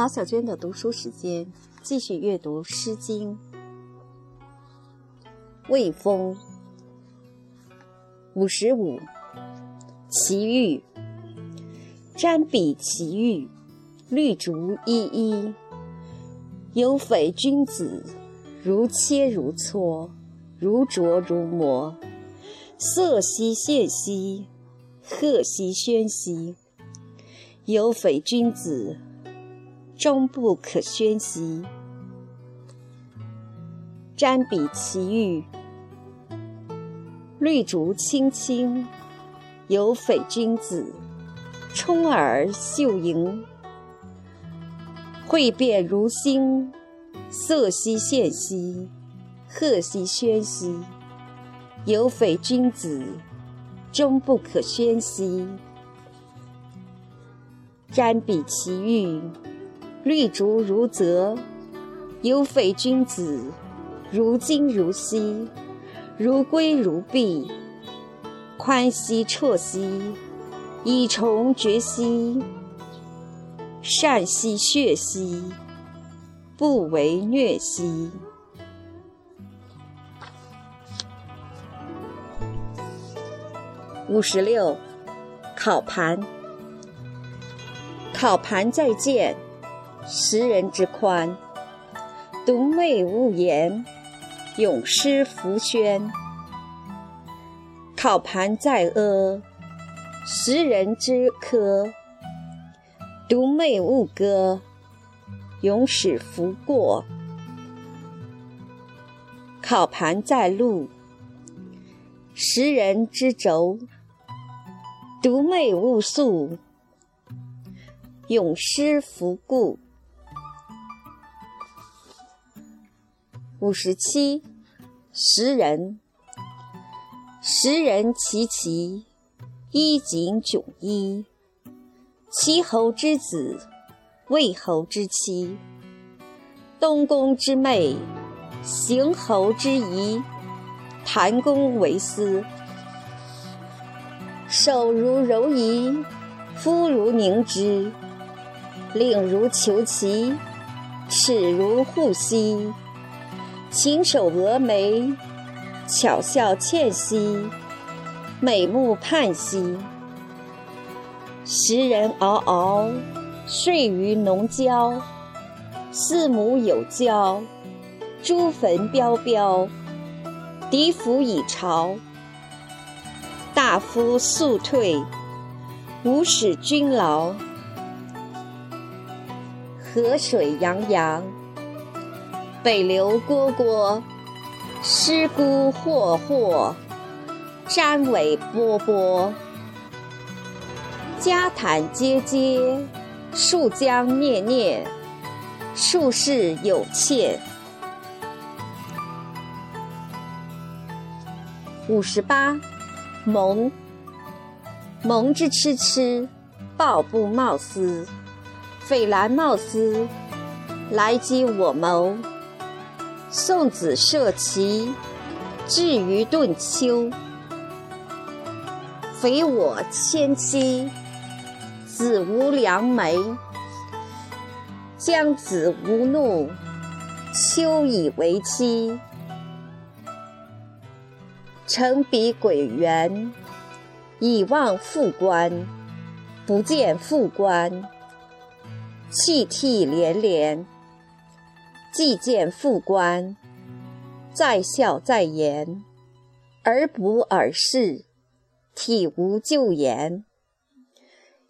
马小娟的读书时间，继续阅读《诗经》。魏风，五十五。其玉，瞻彼其玉，绿竹依依。有匪君子，如切如磋，如琢如磨。色兮宪兮，赫兮喧兮。有匪君子。终不可宣兮。瞻彼其玉，绿竹青青，有匪君子，充耳秀盈。惠变如星，色兮宪兮，赫兮喧兮。有匪君子，终不可宣兮。瞻彼其玉。绿竹如泽，有匪君子，如金如锡，如圭如璧，宽兮绰兮，以虫绝兮，善兮血兮，不为虐兮。五十六，烤盘。烤盘再见。识人之宽，独寐勿言，永失弗宣。考盘在阿，识人之科，独寐勿歌，咏史弗过。考盘在路，识人之轴，独寐勿诉，永失弗故。五十七，十人。十人其其衣锦迥衣。齐侯之子，魏侯之妻。东宫之妹，邢侯之仪。谭公为私。手如柔夷，肤如凝脂。领如虬蛴，齿如护犀。琴手蛾眉，巧笑倩兮，美目盼兮。时人嗷嗷，睡于农郊。四母有交，朱坟标标。敌服已朝，大夫速退，无使君劳。河水洋洋。北流蝈蝈，尸孤霍霍，瞻尾波波。家坦阶阶，树将孽孽，树势有欠。五十八，蒙。蒙之蚩蚩，抱布贸丝，匪兰贸丝，来击我谋。送子涉其，至于顿丘。匪我迁妻，子无良媒。将子无怒，秋以为妻。乘彼轨原，以望复关，不见复关，泣涕连连。既见复关，在笑在颜，而不尔视，体无咎言。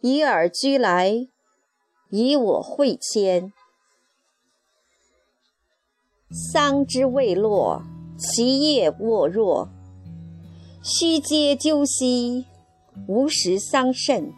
以尔居来，以我会迁。桑之未落，其叶沃若。须嗟鸠兮，无食桑葚；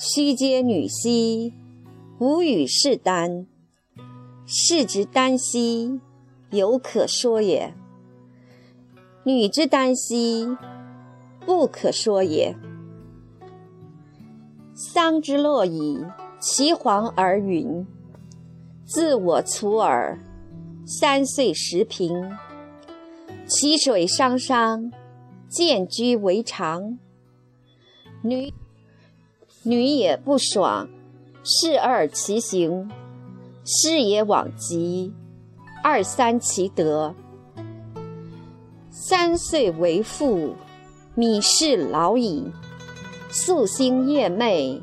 须嗟女兮，无与士耽。士之耽兮，犹可说也；女之耽兮，不可说也。桑之落矣，其黄而陨。自我徂耳，三岁时平。其水汤汤，见居为常。女女也不爽，事二其行，师也往极；二三其德。三岁为父，米氏老矣；夙兴夜寐，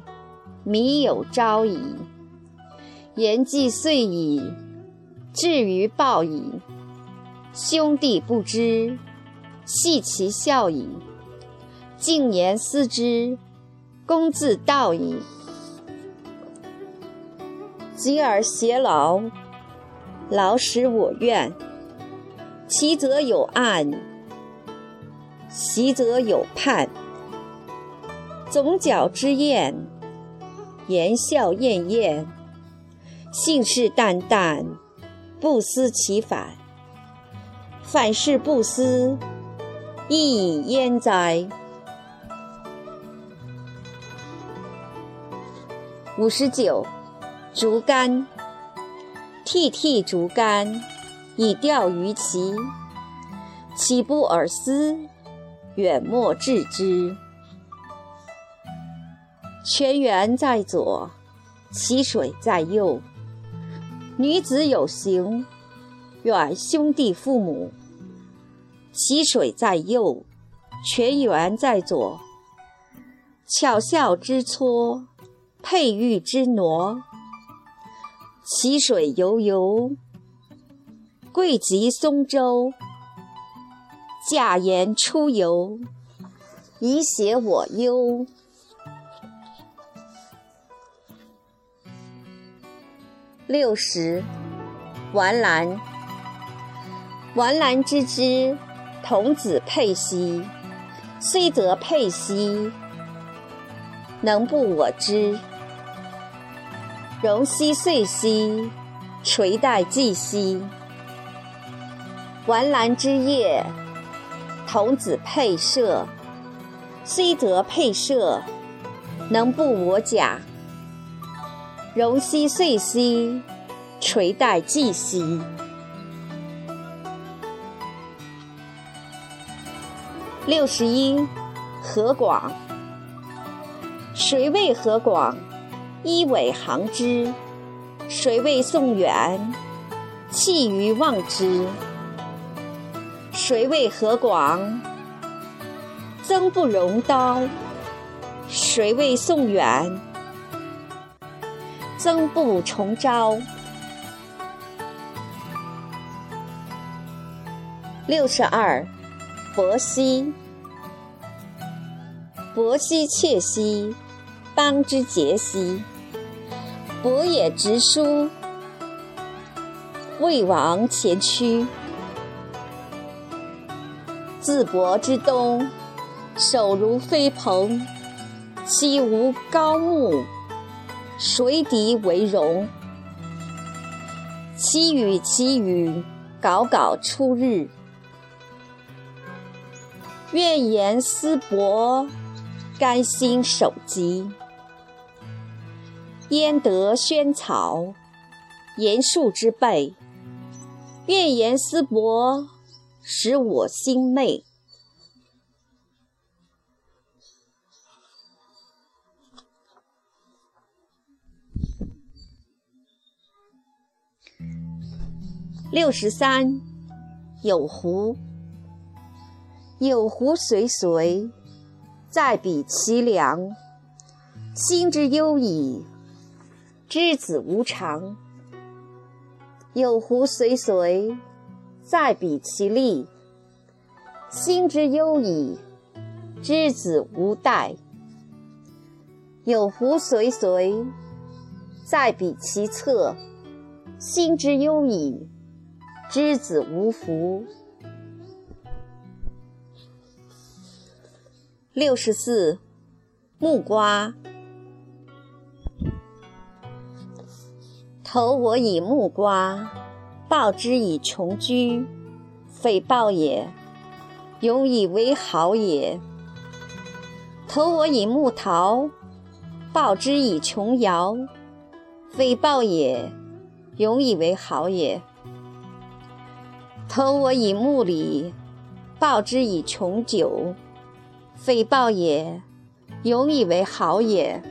米有朝矣。言既遂矣，至于报矣。兄弟不知，系其孝矣。静言思之，公自道矣。及而偕老，老使我愿。其则有案，习则有判。总角之宴，言笑晏晏，信誓旦旦，不思其反。反是不思，亦焉哉？五十九，竹竿。涕涕竹竿，以钓鱼期。岂不尔思？远莫致之。泉源在左，溪水在右。女子有行，远兄弟父母。溪水在右，泉源在左。巧笑之撮。佩玉之挪，其水悠悠；贵极松舟，驾言出游，以写我忧。六十，玩兰。玩兰之之，童子佩兮，虽则佩兮，能不我知？容兮岁兮，垂带髻兮。玩兰之夜，童子佩射，虽则佩射，能不我假？容兮岁兮，垂带髻兮。六十一，何广。谁谓何广？一苇航之，谁谓宋远？弃于望之。谁谓何广？曾不容刀。谁谓宋远？曾不重朝。六十二，伯兮，伯兮切兮，邦之节兮。伯也直书，魏王前驱。自伯之东，首如飞蓬，其无高木，谁敌为荣？其雨其雨，杲杲出日。愿言思伯，甘心守疾。焉得萱草，言树之辈。愿言思伯，使我心昧。六十三，有狐。有狐随随，在彼其梁。心之忧矣。之子无常，有狐随随，在彼其利。心之忧矣。之子无待，有狐随随，在彼其侧。心之忧矣。之子无福。六十四，木瓜。投我以木瓜，报之以琼居，匪报也，永以为好也。投我以木桃，报之以琼瑶，匪报也，永以为好也。投我以木李，报之以琼酒，匪报也，永以为好也。